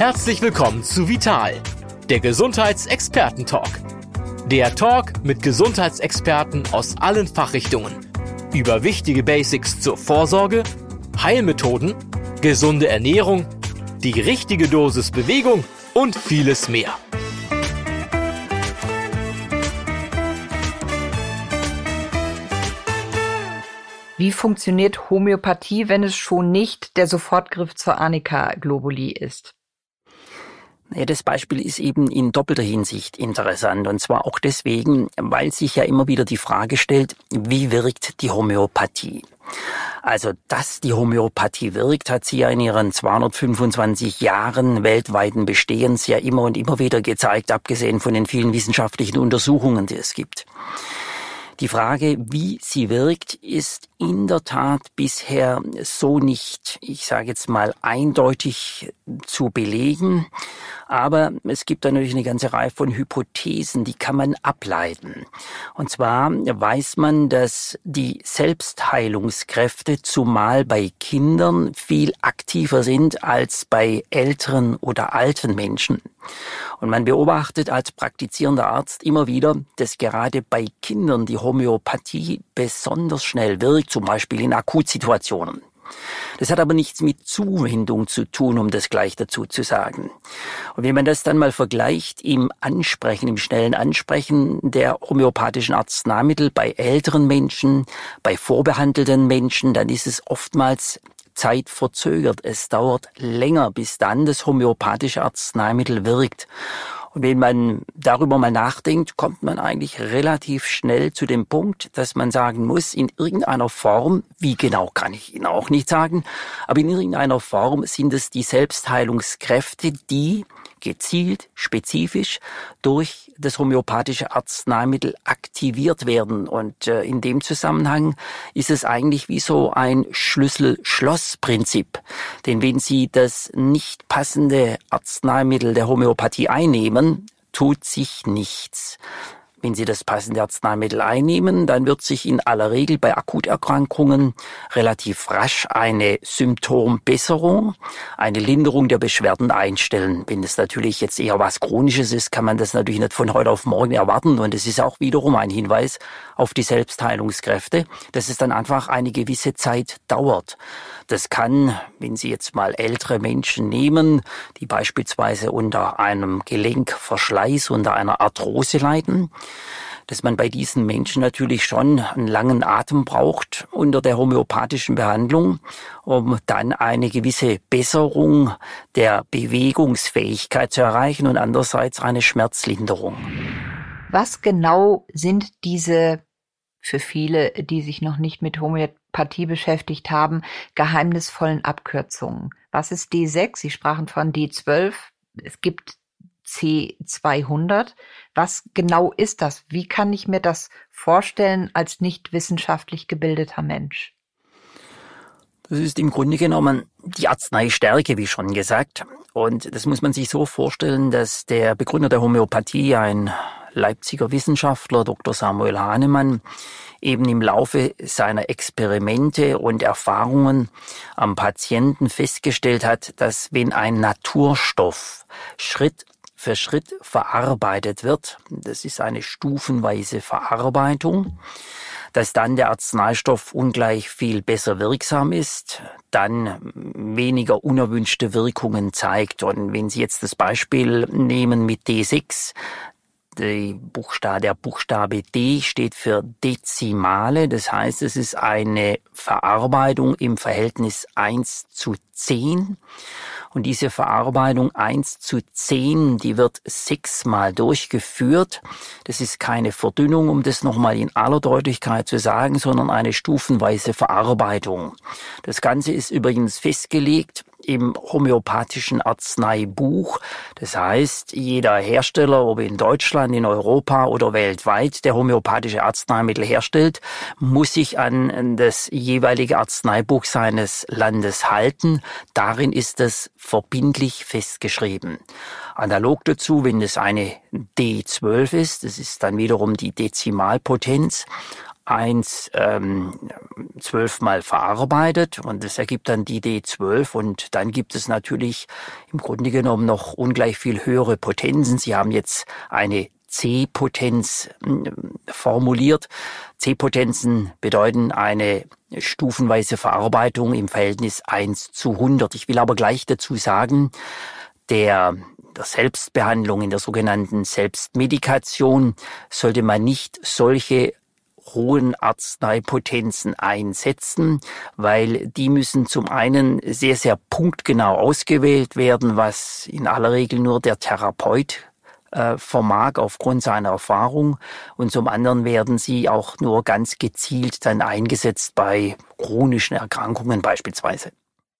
Herzlich willkommen zu Vital, der Gesundheitsexperten-Talk. Der Talk mit Gesundheitsexperten aus allen Fachrichtungen über wichtige Basics zur Vorsorge, Heilmethoden, gesunde Ernährung, die richtige Dosis Bewegung und vieles mehr. Wie funktioniert Homöopathie, wenn es schon nicht der Sofortgriff zur Arnika Globuli ist? Ja, das Beispiel ist eben in doppelter Hinsicht interessant. Und zwar auch deswegen, weil sich ja immer wieder die Frage stellt, wie wirkt die Homöopathie? Also, dass die Homöopathie wirkt, hat sie ja in ihren 225 Jahren weltweiten Bestehens ja immer und immer wieder gezeigt, abgesehen von den vielen wissenschaftlichen Untersuchungen, die es gibt. Die Frage, wie sie wirkt, ist in der Tat bisher so nicht, ich sage jetzt mal, eindeutig zu belegen. Aber es gibt da natürlich eine ganze Reihe von Hypothesen, die kann man ableiten. Und zwar weiß man, dass die Selbstheilungskräfte zumal bei Kindern viel aktiver sind als bei älteren oder alten Menschen. Und man beobachtet als praktizierender Arzt immer wieder, dass gerade bei Kindern die Homöopathie besonders schnell wirkt, zum Beispiel in Akutsituationen. Das hat aber nichts mit Zuwendung zu tun, um das gleich dazu zu sagen. Und wenn man das dann mal vergleicht im Ansprechen, im schnellen Ansprechen der homöopathischen Arzneimittel bei älteren Menschen, bei vorbehandelten Menschen, dann ist es oftmals Zeit verzögert. Es dauert länger, bis dann das homöopathische Arzneimittel wirkt. Und wenn man darüber mal nachdenkt, kommt man eigentlich relativ schnell zu dem Punkt, dass man sagen muss, in irgendeiner Form, wie genau kann ich Ihnen auch nicht sagen, aber in irgendeiner Form sind es die Selbstheilungskräfte, die gezielt, spezifisch durch das homöopathische Arzneimittel aktiviert werden. Und äh, in dem Zusammenhang ist es eigentlich wie so ein Schlüssel-Schloss-Prinzip. Denn wenn Sie das nicht passende Arzneimittel der Homöopathie einnehmen, tut sich nichts. Wenn Sie das passende Arzneimittel einnehmen, dann wird sich in aller Regel bei Akuterkrankungen relativ rasch eine Symptombesserung, eine Linderung der Beschwerden einstellen. Wenn es natürlich jetzt eher was Chronisches ist, kann man das natürlich nicht von heute auf morgen erwarten. Und es ist auch wiederum ein Hinweis auf die Selbstheilungskräfte, dass es dann einfach eine gewisse Zeit dauert. Das kann, wenn Sie jetzt mal ältere Menschen nehmen, die beispielsweise unter einem Gelenkverschleiß, unter einer Arthrose leiden, dass man bei diesen Menschen natürlich schon einen langen Atem braucht unter der homöopathischen Behandlung, um dann eine gewisse Besserung der Bewegungsfähigkeit zu erreichen und andererseits eine Schmerzlinderung. Was genau sind diese für viele, die sich noch nicht mit Homöopathie beschäftigt haben, geheimnisvollen Abkürzungen. Was ist D6? Sie sprachen von D12. Es gibt C200. Was genau ist das? Wie kann ich mir das vorstellen als nicht wissenschaftlich gebildeter Mensch? Das ist im Grunde genommen die Arzneistärke, wie schon gesagt. Und das muss man sich so vorstellen, dass der Begründer der Homöopathie ein Leipziger Wissenschaftler Dr. Samuel Hahnemann eben im Laufe seiner Experimente und Erfahrungen am Patienten festgestellt hat, dass wenn ein Naturstoff Schritt für Schritt verarbeitet wird, das ist eine stufenweise Verarbeitung, dass dann der Arzneistoff ungleich viel besser wirksam ist, dann weniger unerwünschte Wirkungen zeigt. Und wenn Sie jetzt das Beispiel nehmen mit D6, die Buchstabe, der Buchstabe D steht für Dezimale, das heißt, es ist eine Verarbeitung im Verhältnis 1 zu 10. Und diese Verarbeitung 1 zu 10, die wird sechsmal durchgeführt. Das ist keine Verdünnung, um das nochmal in aller Deutlichkeit zu sagen, sondern eine stufenweise Verarbeitung. Das Ganze ist übrigens festgelegt im homöopathischen Arzneibuch. Das heißt, jeder Hersteller, ob in Deutschland, in Europa oder weltweit, der homöopathische Arzneimittel herstellt, muss sich an das jeweilige Arzneibuch seines Landes halten. Darin ist es verbindlich festgeschrieben. Analog dazu, wenn es eine D12 ist, das ist dann wiederum die Dezimalpotenz, 1 ähm, zwölfmal verarbeitet und das ergibt dann die D12 und dann gibt es natürlich im Grunde genommen noch ungleich viel höhere Potenzen. Sie haben jetzt eine C-Potenz hm, formuliert. C-Potenzen bedeuten eine stufenweise Verarbeitung im Verhältnis 1 zu 100. Ich will aber gleich dazu sagen, der der Selbstbehandlung, in der sogenannten Selbstmedikation, sollte man nicht solche hohen Arzneipotenzen einsetzen, weil die müssen zum einen sehr, sehr punktgenau ausgewählt werden, was in aller Regel nur der Therapeut äh, vermag aufgrund seiner Erfahrung und zum anderen werden sie auch nur ganz gezielt dann eingesetzt bei chronischen Erkrankungen beispielsweise.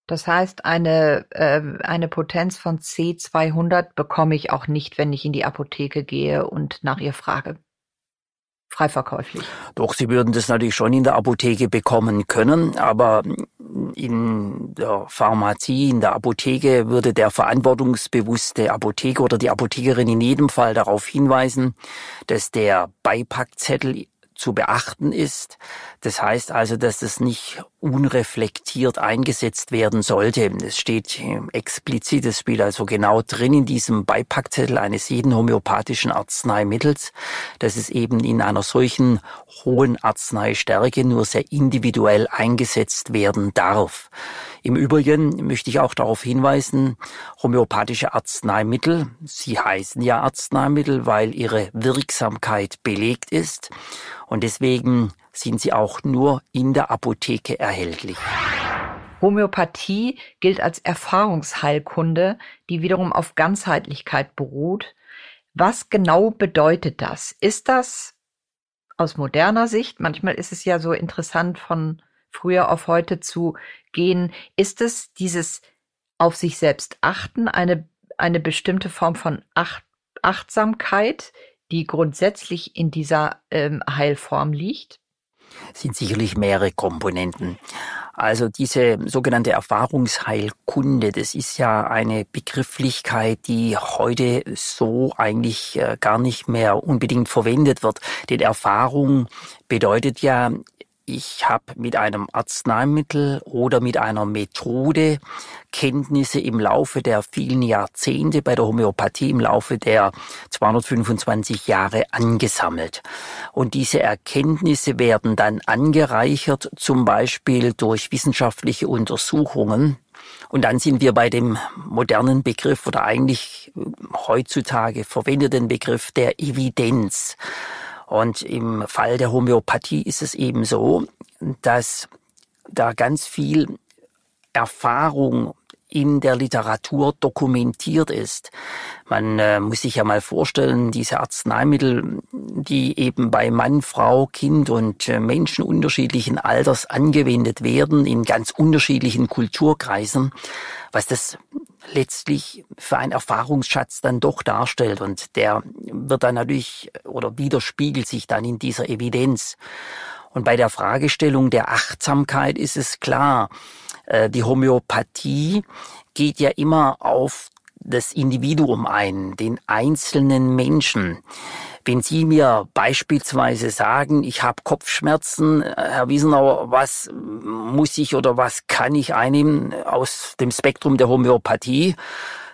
Das heißt, eine, äh, eine Potenz von C200 bekomme ich auch nicht, wenn ich in die Apotheke gehe und nach ihr frage. Freiverkäuflich. Doch, Sie würden das natürlich schon in der Apotheke bekommen können, aber in der Pharmazie, in der Apotheke würde der verantwortungsbewusste Apotheker oder die Apothekerin in jedem Fall darauf hinweisen, dass der Beipackzettel zu beachten ist. Das heißt also, dass es nicht unreflektiert eingesetzt werden sollte. Es steht explizit, es spielt also genau drin in diesem Beipackzettel eines jeden homöopathischen Arzneimittels, dass es eben in einer solchen hohen Arzneistärke nur sehr individuell eingesetzt werden darf. Im Übrigen möchte ich auch darauf hinweisen, homöopathische Arzneimittel, sie heißen ja Arzneimittel, weil ihre Wirksamkeit belegt ist und deswegen sind sie auch nur in der Apotheke erhältlich. Homöopathie gilt als Erfahrungsheilkunde, die wiederum auf Ganzheitlichkeit beruht. Was genau bedeutet das? Ist das aus moderner Sicht, manchmal ist es ja so interessant von früher auf heute zu gehen. Ist es dieses auf sich selbst achten, eine, eine bestimmte Form von Acht, Achtsamkeit, die grundsätzlich in dieser ähm, Heilform liegt? Sind sicherlich mehrere Komponenten. Also diese sogenannte Erfahrungsheilkunde, das ist ja eine Begrifflichkeit, die heute so eigentlich äh, gar nicht mehr unbedingt verwendet wird. Denn Erfahrung bedeutet ja ich habe mit einem Arzneimittel oder mit einer Methode Kenntnisse im Laufe der vielen Jahrzehnte bei der Homöopathie im Laufe der 225 Jahre angesammelt. Und diese Erkenntnisse werden dann angereichert, zum Beispiel durch wissenschaftliche Untersuchungen. Und dann sind wir bei dem modernen Begriff oder eigentlich heutzutage verwendeten Begriff der Evidenz. Und im Fall der Homöopathie ist es eben so, dass da ganz viel Erfahrung in der Literatur dokumentiert ist. Man äh, muss sich ja mal vorstellen, diese Arzneimittel, die eben bei Mann, Frau, Kind und äh, Menschen unterschiedlichen Alters angewendet werden, in ganz unterschiedlichen Kulturkreisen, was das letztlich für einen Erfahrungsschatz dann doch darstellt. Und der wird dann natürlich oder widerspiegelt sich dann in dieser Evidenz. Und bei der Fragestellung der Achtsamkeit ist es klar, die Homöopathie geht ja immer auf das Individuum ein, den einzelnen Menschen. Wenn Sie mir beispielsweise sagen, ich habe Kopfschmerzen, äh, Herr Wiesenauer, was muss ich oder was kann ich einnehmen aus dem Spektrum der Homöopathie,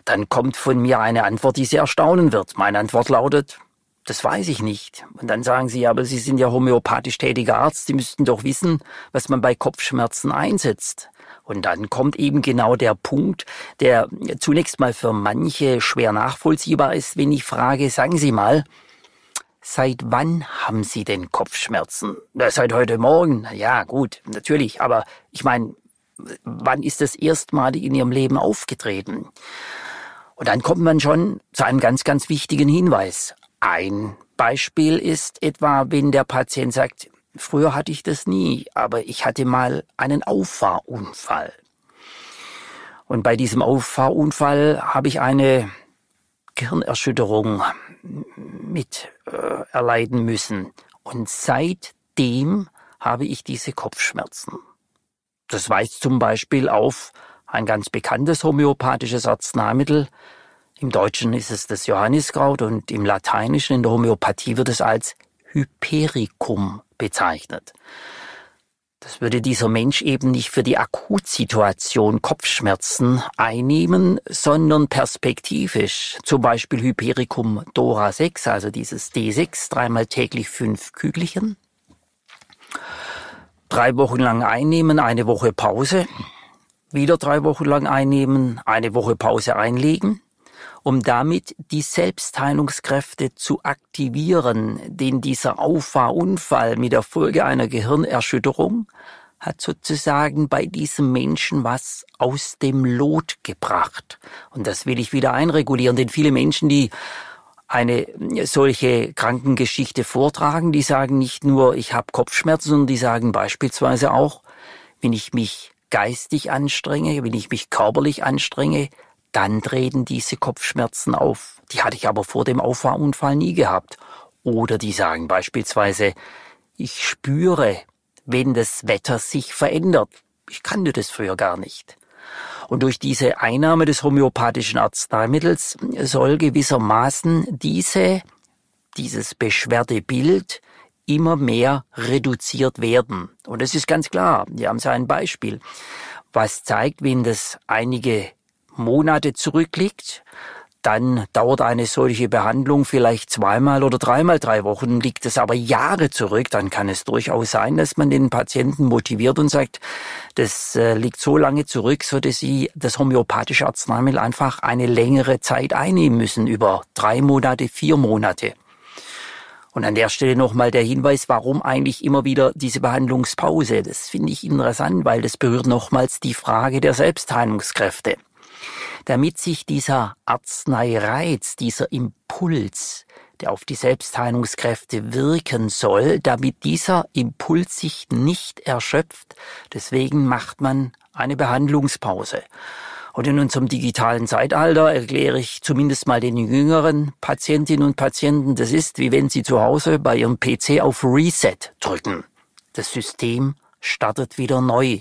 dann kommt von mir eine Antwort, die Sie erstaunen wird. Meine Antwort lautet, das weiß ich nicht. Und dann sagen Sie, aber Sie sind ja homöopathisch tätiger Arzt, Sie müssten doch wissen, was man bei Kopfschmerzen einsetzt. Und dann kommt eben genau der Punkt, der zunächst mal für manche schwer nachvollziehbar ist, wenn ich frage, sagen Sie mal, Seit wann haben Sie denn Kopfschmerzen? Seit heute Morgen. Ja, gut, natürlich. Aber ich meine, wann ist das erstmal in Ihrem Leben aufgetreten? Und dann kommt man schon zu einem ganz, ganz wichtigen Hinweis. Ein Beispiel ist etwa, wenn der Patient sagt, früher hatte ich das nie, aber ich hatte mal einen Auffahrunfall. Und bei diesem Auffahrunfall habe ich eine Gehirnerschütterung mit äh, erleiden müssen. Und seitdem habe ich diese Kopfschmerzen. Das weist zum Beispiel auf ein ganz bekanntes homöopathisches Arzneimittel. Im Deutschen ist es das Johanniskraut und im Lateinischen in der Homöopathie wird es als Hypericum bezeichnet. Das würde dieser Mensch eben nicht für die Akutsituation Kopfschmerzen einnehmen, sondern perspektivisch. Zum Beispiel Hypericum Dora 6, also dieses D6, dreimal täglich fünf Kügelchen. Drei Wochen lang einnehmen, eine Woche Pause. Wieder drei Wochen lang einnehmen, eine Woche Pause einlegen um damit die Selbstheilungskräfte zu aktivieren, denn dieser Auffahrunfall mit der Folge einer Gehirnerschütterung hat sozusagen bei diesem Menschen was aus dem Lot gebracht. Und das will ich wieder einregulieren, denn viele Menschen, die eine solche Krankengeschichte vortragen, die sagen nicht nur, ich habe Kopfschmerzen, sondern die sagen beispielsweise auch, wenn ich mich geistig anstrenge, wenn ich mich körperlich anstrenge, dann treten diese Kopfschmerzen auf. Die hatte ich aber vor dem Auffahrunfall nie gehabt. Oder die sagen beispielsweise, ich spüre, wenn das Wetter sich verändert. Ich kannte das früher gar nicht. Und durch diese Einnahme des homöopathischen Arzneimittels soll gewissermaßen diese, dieses Beschwerdebild immer mehr reduziert werden. Und es ist ganz klar, wir haben so ein Beispiel, was zeigt, wenn das einige Monate zurückliegt, dann dauert eine solche Behandlung vielleicht zweimal oder dreimal drei Wochen. Liegt es aber Jahre zurück, dann kann es durchaus sein, dass man den Patienten motiviert und sagt, das äh, liegt so lange zurück, so dass sie das homöopathische Arzneimittel einfach eine längere Zeit einnehmen müssen, über drei Monate, vier Monate. Und an der Stelle nochmal der Hinweis, warum eigentlich immer wieder diese Behandlungspause. Das finde ich interessant, weil das berührt nochmals die Frage der Selbstheilungskräfte damit sich dieser Arzneireiz, dieser Impuls, der auf die Selbstheilungskräfte wirken soll, damit dieser Impuls sich nicht erschöpft. Deswegen macht man eine Behandlungspause. Und in unserem digitalen Zeitalter erkläre ich zumindest mal den jüngeren Patientinnen und Patienten, das ist wie wenn sie zu Hause bei ihrem PC auf Reset drücken. Das System startet wieder neu.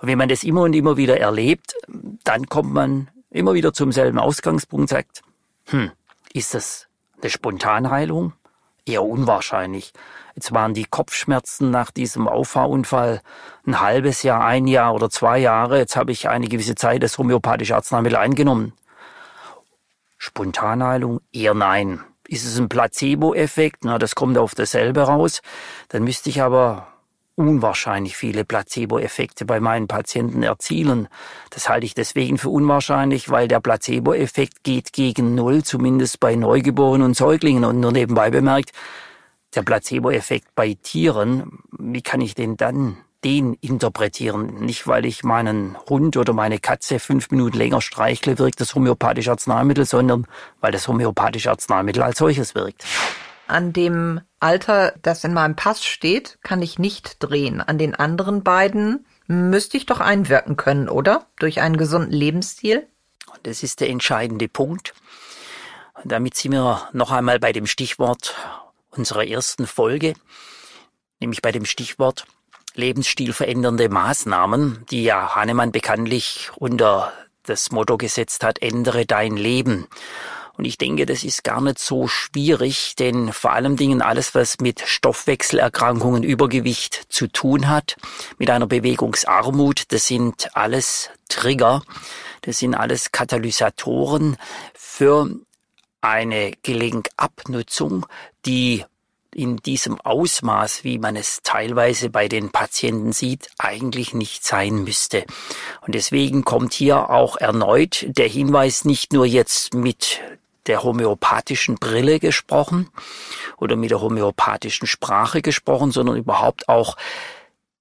Und wenn man das immer und immer wieder erlebt, dann kommt man immer wieder zum selben Ausgangspunkt sagt, hm, ist das eine Spontanheilung? Eher unwahrscheinlich. Jetzt waren die Kopfschmerzen nach diesem Auffahrunfall ein halbes Jahr, ein Jahr oder zwei Jahre. Jetzt habe ich eine gewisse Zeit das homöopathische Arzneimittel eingenommen. Spontanheilung? Eher nein. Ist es ein Placebo-Effekt? Na, das kommt auf dasselbe raus. Dann müsste ich aber unwahrscheinlich viele Placebo-Effekte bei meinen Patienten erzielen. Das halte ich deswegen für unwahrscheinlich, weil der Placebo-Effekt geht gegen Null, zumindest bei Neugeborenen und Säuglingen. Und nur nebenbei bemerkt, der Placebo-Effekt bei Tieren, wie kann ich den dann den interpretieren? Nicht, weil ich meinen Hund oder meine Katze fünf Minuten länger streichle, wirkt das homöopathische Arzneimittel, sondern weil das homöopathische Arzneimittel als solches wirkt. An dem Alter, das in meinem Pass steht, kann ich nicht drehen. An den anderen beiden müsste ich doch einwirken können, oder? Durch einen gesunden Lebensstil? Das ist der entscheidende Punkt. Damit sind wir noch einmal bei dem Stichwort unserer ersten Folge, nämlich bei dem Stichwort lebensstilverändernde Maßnahmen, die ja Hahnemann bekanntlich unter das Motto gesetzt hat, ändere dein Leben. Und ich denke, das ist gar nicht so schwierig, denn vor allem Dingen alles, was mit Stoffwechselerkrankungen, Übergewicht zu tun hat, mit einer Bewegungsarmut, das sind alles Trigger, das sind alles Katalysatoren für eine Gelenkabnutzung, die in diesem Ausmaß, wie man es teilweise bei den Patienten sieht, eigentlich nicht sein müsste. Und deswegen kommt hier auch erneut der Hinweis nicht nur jetzt mit der homöopathischen Brille gesprochen oder mit der homöopathischen Sprache gesprochen, sondern überhaupt auch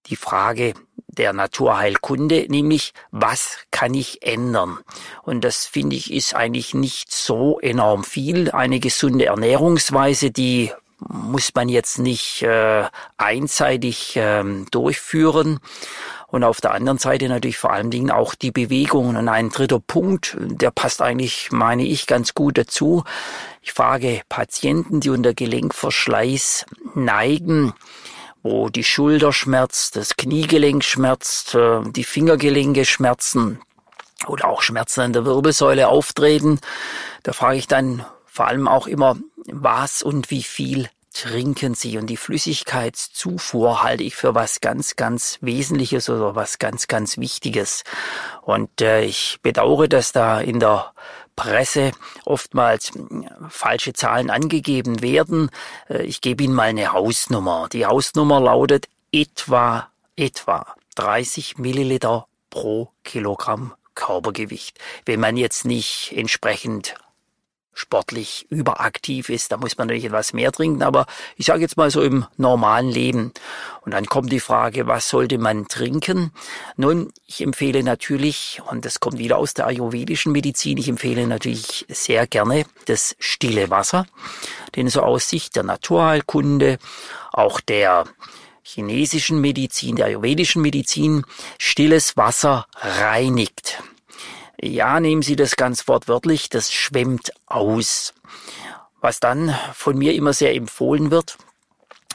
die Frage der Naturheilkunde, nämlich was kann ich ändern? Und das finde ich ist eigentlich nicht so enorm viel. Eine gesunde Ernährungsweise, die muss man jetzt nicht äh, einseitig ähm, durchführen. Und auf der anderen Seite natürlich vor allen Dingen auch die Bewegungen. Und ein dritter Punkt, der passt eigentlich, meine ich, ganz gut dazu. Ich frage Patienten, die unter Gelenkverschleiß neigen, wo die Schulter schmerzt, das Kniegelenk schmerzt, äh, die Fingergelenke schmerzen oder auch Schmerzen an der Wirbelsäule auftreten. Da frage ich dann vor allem auch immer, was und wie viel trinken Sie? Und die Flüssigkeitszufuhr halte ich für was ganz, ganz Wesentliches oder was ganz, ganz Wichtiges. Und äh, ich bedauere, dass da in der Presse oftmals hm, falsche Zahlen angegeben werden. Äh, ich gebe Ihnen mal eine Hausnummer. Die Hausnummer lautet etwa, etwa 30 Milliliter pro Kilogramm Körpergewicht. Wenn man jetzt nicht entsprechend sportlich überaktiv ist, da muss man natürlich etwas mehr trinken, aber ich sage jetzt mal so im normalen Leben. Und dann kommt die Frage, was sollte man trinken? Nun, ich empfehle natürlich, und das kommt wieder aus der ayurvedischen Medizin, ich empfehle natürlich sehr gerne das stille Wasser, denn so aus Sicht der Naturheilkunde, auch der chinesischen Medizin, der ayurvedischen Medizin, stilles Wasser reinigt. Ja, nehmen Sie das ganz wortwörtlich, das schwemmt aus. Was dann von mir immer sehr empfohlen wird,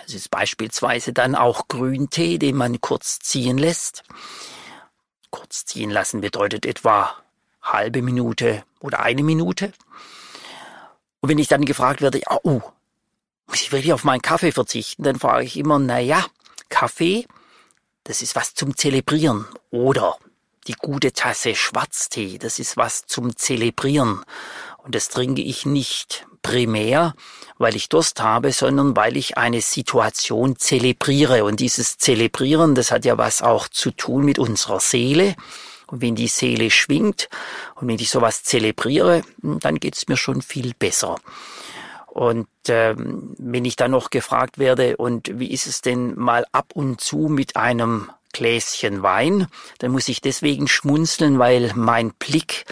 das ist beispielsweise dann auch Grüntee, den man kurz ziehen lässt. Kurz ziehen lassen bedeutet etwa halbe Minute oder eine Minute. Und wenn ich dann gefragt werde, oh, muss ich wirklich auf meinen Kaffee verzichten, dann frage ich immer, na ja, Kaffee, das ist was zum Zelebrieren. Oder die gute Tasse Schwarztee, das ist was zum Zelebrieren. Und das trinke ich nicht primär, weil ich Durst habe, sondern weil ich eine Situation zelebriere. Und dieses Zelebrieren, das hat ja was auch zu tun mit unserer Seele. Und wenn die Seele schwingt und wenn ich sowas zelebriere, dann geht's mir schon viel besser. Und ähm, wenn ich dann noch gefragt werde, und wie ist es denn mal ab und zu mit einem Gläschen Wein. Dann muss ich deswegen schmunzeln, weil mein Blick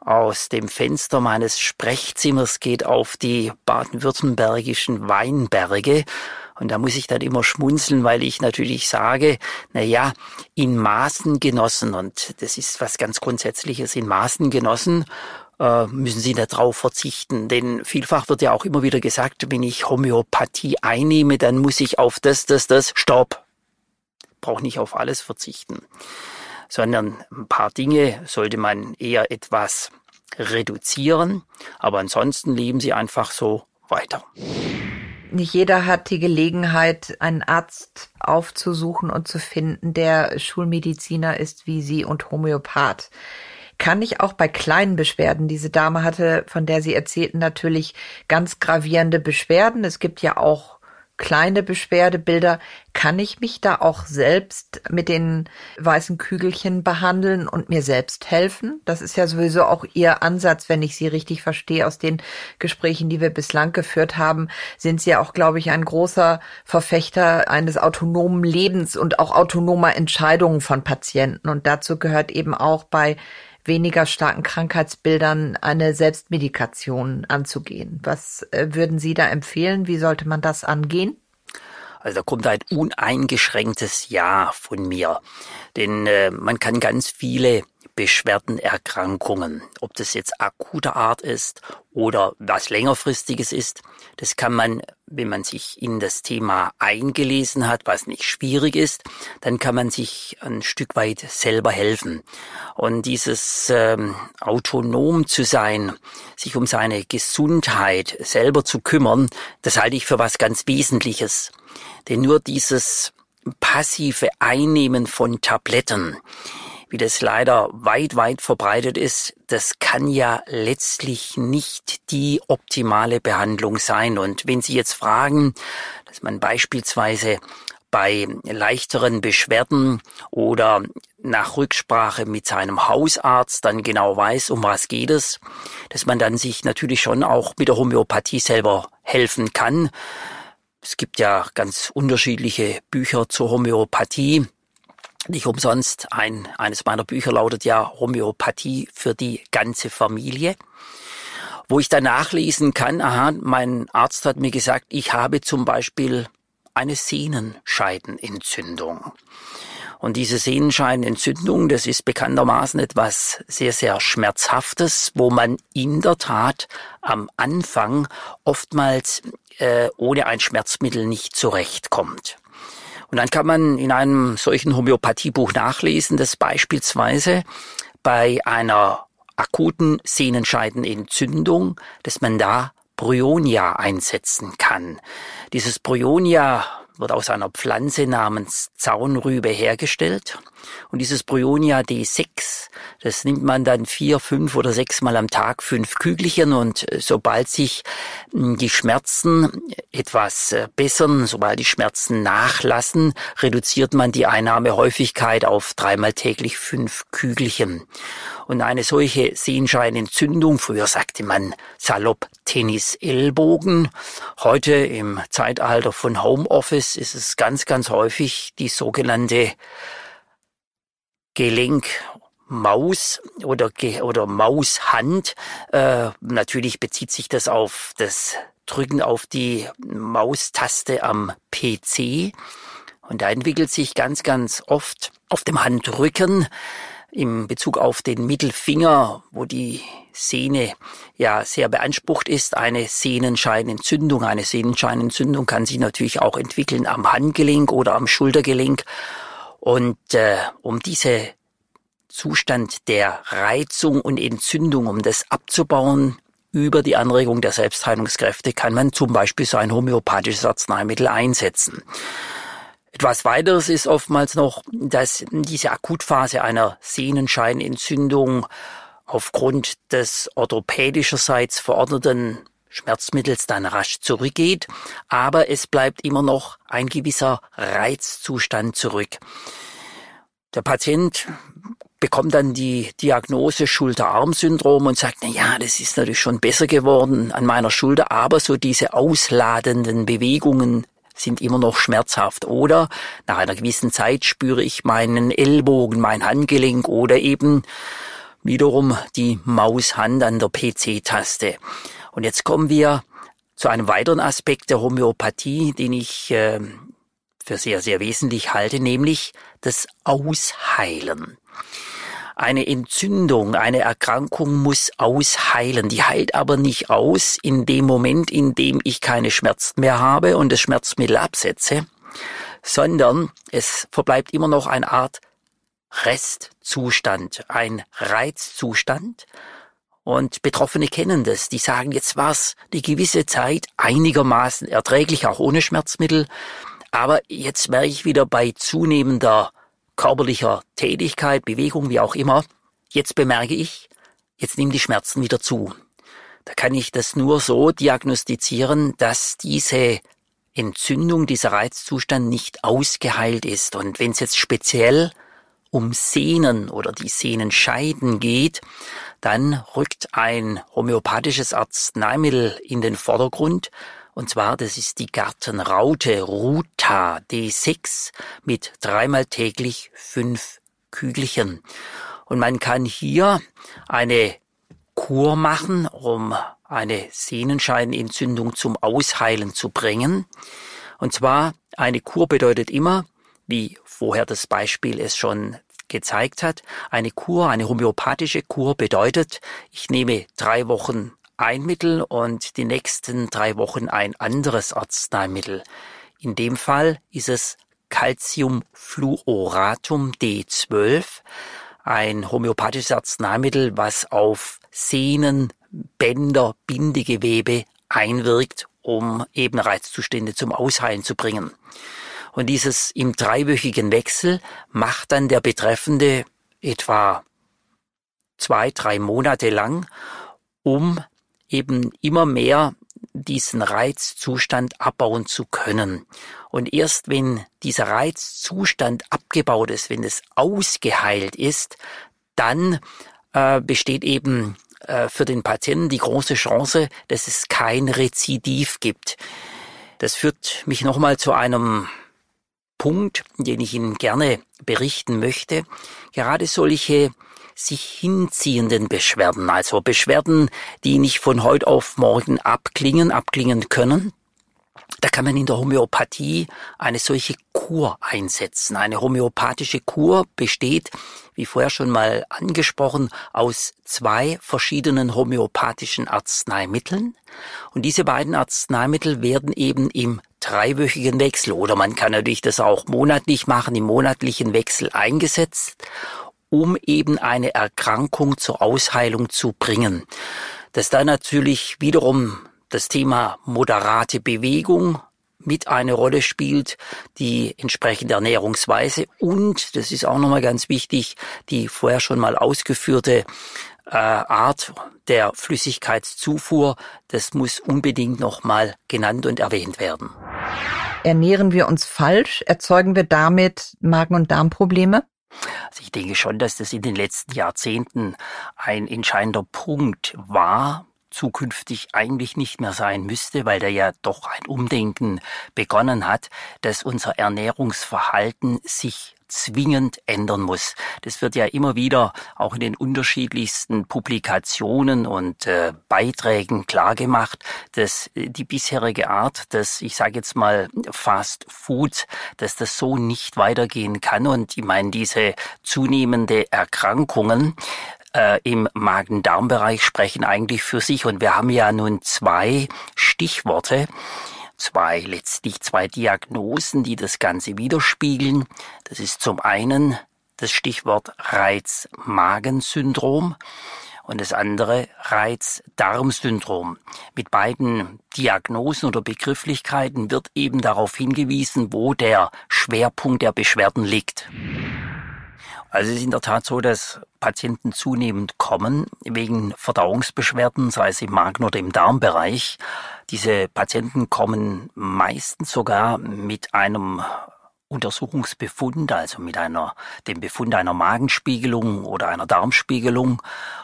aus dem Fenster meines Sprechzimmers geht auf die baden-württembergischen Weinberge. Und da muss ich dann immer schmunzeln, weil ich natürlich sage, na ja, in Maßen genossen. Und das ist was ganz Grundsätzliches. In Maßen genossen äh, müssen Sie darauf verzichten. Denn vielfach wird ja auch immer wieder gesagt, wenn ich Homöopathie einnehme, dann muss ich auf das, das, das, stopp braucht nicht auf alles verzichten, sondern ein paar Dinge sollte man eher etwas reduzieren, aber ansonsten leben sie einfach so weiter. Nicht jeder hat die Gelegenheit, einen Arzt aufzusuchen und zu finden, der Schulmediziner ist wie Sie und Homöopath. Kann ich auch bei kleinen Beschwerden, diese Dame hatte, von der Sie erzählten, natürlich ganz gravierende Beschwerden. Es gibt ja auch kleine Beschwerdebilder, kann ich mich da auch selbst mit den weißen Kügelchen behandeln und mir selbst helfen? Das ist ja sowieso auch Ihr Ansatz, wenn ich Sie richtig verstehe aus den Gesprächen, die wir bislang geführt haben, sind Sie ja auch, glaube ich, ein großer Verfechter eines autonomen Lebens und auch autonomer Entscheidungen von Patienten. Und dazu gehört eben auch bei weniger starken Krankheitsbildern eine Selbstmedikation anzugehen. Was äh, würden Sie da empfehlen? Wie sollte man das angehen? Also da kommt ein uneingeschränktes Ja von mir. Denn äh, man kann ganz viele Beschwerdenerkrankungen, ob das jetzt akuter Art ist oder was längerfristiges ist, das kann man, wenn man sich in das Thema eingelesen hat, was nicht schwierig ist, dann kann man sich ein Stück weit selber helfen. Und dieses ähm, autonom zu sein, sich um seine Gesundheit selber zu kümmern, das halte ich für was ganz Wesentliches. Denn nur dieses passive Einnehmen von Tabletten, wie das leider weit, weit verbreitet ist, das kann ja letztlich nicht die optimale Behandlung sein. Und wenn Sie jetzt fragen, dass man beispielsweise bei leichteren Beschwerden oder nach Rücksprache mit seinem Hausarzt dann genau weiß, um was geht es, dass man dann sich natürlich schon auch mit der Homöopathie selber helfen kann. Es gibt ja ganz unterschiedliche Bücher zur Homöopathie. Nicht umsonst, ein, eines meiner Bücher lautet ja Homöopathie für die ganze Familie, wo ich dann nachlesen kann, aha, mein Arzt hat mir gesagt, ich habe zum Beispiel eine Sehnenscheidenentzündung. Und diese Sehnenscheidenentzündung, das ist bekanntermaßen etwas sehr, sehr Schmerzhaftes, wo man in der Tat am Anfang oftmals äh, ohne ein Schmerzmittel nicht zurechtkommt. Und dann kann man in einem solchen Homöopathiebuch nachlesen, dass beispielsweise bei einer akuten Sehnenscheidenentzündung, dass man da Bryonia einsetzen kann. Dieses Bryonia wird aus einer Pflanze namens Zaunrübe hergestellt. Und dieses Bryonia D6, das nimmt man dann vier, fünf oder sechs Mal am Tag, fünf Kügelchen. Und äh, sobald sich hm, die Schmerzen etwas äh, bessern, sobald die Schmerzen nachlassen, reduziert man die Einnahmehäufigkeit auf dreimal täglich fünf Kügelchen. Und eine solche Sehenscheinentzündung, früher sagte man salopp Tennis-Ellbogen, heute im Zeitalter von Homeoffice ist es ganz, ganz häufig die sogenannte Gelenkmaus oder, oder Maushand. Äh, natürlich bezieht sich das auf das Drücken auf die Maustaste am PC. Und da entwickelt sich ganz, ganz oft auf dem Handrücken im Bezug auf den Mittelfinger, wo die Sehne ja sehr beansprucht ist, eine Sehnenscheinentzündung. Eine Sehnenscheinentzündung kann sich natürlich auch entwickeln am Handgelenk oder am Schultergelenk. Und äh, um diese Zustand der Reizung und Entzündung, um das abzubauen, über die Anregung der Selbstheilungskräfte kann man zum Beispiel so ein homöopathisches Arzneimittel einsetzen. Etwas weiteres ist oftmals noch, dass diese Akutphase einer Sehnenscheinentzündung aufgrund des orthopädischerseits verordneten Schmerzmittels dann rasch zurückgeht, aber es bleibt immer noch ein gewisser Reizzustand zurück. Der Patient bekommt dann die Diagnose Schulter-Arm-Syndrom und sagt, na ja, das ist natürlich schon besser geworden an meiner Schulter, aber so diese ausladenden Bewegungen sind immer noch schmerzhaft. Oder nach einer gewissen Zeit spüre ich meinen Ellbogen, mein Handgelenk oder eben wiederum die Maushand an der PC-Taste. Und jetzt kommen wir zu einem weiteren Aspekt der Homöopathie, den ich äh, für sehr, sehr wesentlich halte, nämlich das Ausheilen. Eine Entzündung, eine Erkrankung muss ausheilen. Die heilt aber nicht aus in dem Moment, in dem ich keine Schmerzen mehr habe und das Schmerzmittel absetze, sondern es verbleibt immer noch eine Art Restzustand, ein Reizzustand. Und Betroffene kennen das. Die sagen, jetzt war es eine gewisse Zeit einigermaßen erträglich, auch ohne Schmerzmittel. Aber jetzt merke ich wieder bei zunehmender körperlicher Tätigkeit, Bewegung, wie auch immer, jetzt bemerke ich, jetzt nehmen die Schmerzen wieder zu. Da kann ich das nur so diagnostizieren, dass diese Entzündung, dieser Reizzustand nicht ausgeheilt ist. Und wenn es jetzt speziell um Sehnen oder die Sehnenscheiden geht, dann rückt ein homöopathisches Arzneimittel in den Vordergrund, und zwar, das ist die Gartenraute Ruta D6 mit dreimal täglich fünf Kügelchen. Und man kann hier eine Kur machen, um eine Sehnenscheinentzündung zum Ausheilen zu bringen. Und zwar, eine Kur bedeutet immer, wie vorher das Beispiel es schon gezeigt hat, eine Kur, eine homöopathische Kur bedeutet, ich nehme drei Wochen ein Mittel und die nächsten drei Wochen ein anderes Arzneimittel. In dem Fall ist es Calciumfluoratum D12, ein homöopathisches Arzneimittel, was auf Sehnen, Bänder, Bindegewebe einwirkt, um eben Reizzustände zum Ausheilen zu bringen. Und dieses im dreiwöchigen Wechsel macht dann der Betreffende etwa zwei, drei Monate lang, um eben immer mehr diesen Reizzustand abbauen zu können. Und erst wenn dieser Reizzustand abgebaut ist, wenn es ausgeheilt ist, dann äh, besteht eben äh, für den Patienten die große Chance, dass es kein Rezidiv gibt. Das führt mich nochmal zu einem Punkt, den ich Ihnen gerne berichten möchte. Gerade solche sich hinziehenden Beschwerden, also Beschwerden, die nicht von heute auf morgen abklingen, abklingen können. Da kann man in der Homöopathie eine solche Kur einsetzen. Eine homöopathische Kur besteht, wie vorher schon mal angesprochen, aus zwei verschiedenen homöopathischen Arzneimitteln. Und diese beiden Arzneimittel werden eben im dreiwöchigen Wechsel oder man kann natürlich das auch monatlich machen, im monatlichen Wechsel eingesetzt um eben eine Erkrankung zur Ausheilung zu bringen. Dass da natürlich wiederum das Thema moderate Bewegung mit eine Rolle spielt, die entsprechende Ernährungsweise und, das ist auch nochmal ganz wichtig, die vorher schon mal ausgeführte äh, Art der Flüssigkeitszufuhr, das muss unbedingt nochmal genannt und erwähnt werden. Ernähren wir uns falsch? Erzeugen wir damit Magen- und Darmprobleme? Also ich denke schon, dass das in den letzten Jahrzehnten ein entscheidender Punkt war, zukünftig eigentlich nicht mehr sein müsste, weil da ja doch ein Umdenken begonnen hat, dass unser Ernährungsverhalten sich zwingend ändern muss. Das wird ja immer wieder auch in den unterschiedlichsten Publikationen und äh, Beiträgen klargemacht, dass äh, die bisherige Art des, ich sage jetzt mal, Fast Food, dass das so nicht weitergehen kann. Und ich meine, diese zunehmende Erkrankungen äh, im Magen-Darm-Bereich sprechen eigentlich für sich. Und wir haben ja nun zwei Stichworte, zwei letztlich zwei Diagnosen, die das Ganze widerspiegeln. Das ist zum einen das Stichwort Reiz-Magen-Syndrom und das andere Reiz-Darm-Syndrom. Mit beiden Diagnosen oder Begrifflichkeiten wird eben darauf hingewiesen, wo der Schwerpunkt der Beschwerden liegt. Also es ist in der Tat so, dass Patienten zunehmend kommen wegen Verdauungsbeschwerden, sei es im Magen oder im Darmbereich. Diese Patienten kommen meistens sogar mit einem Untersuchungsbefund, also mit einer, dem Befund einer Magenspiegelung oder einer Darmspiegelung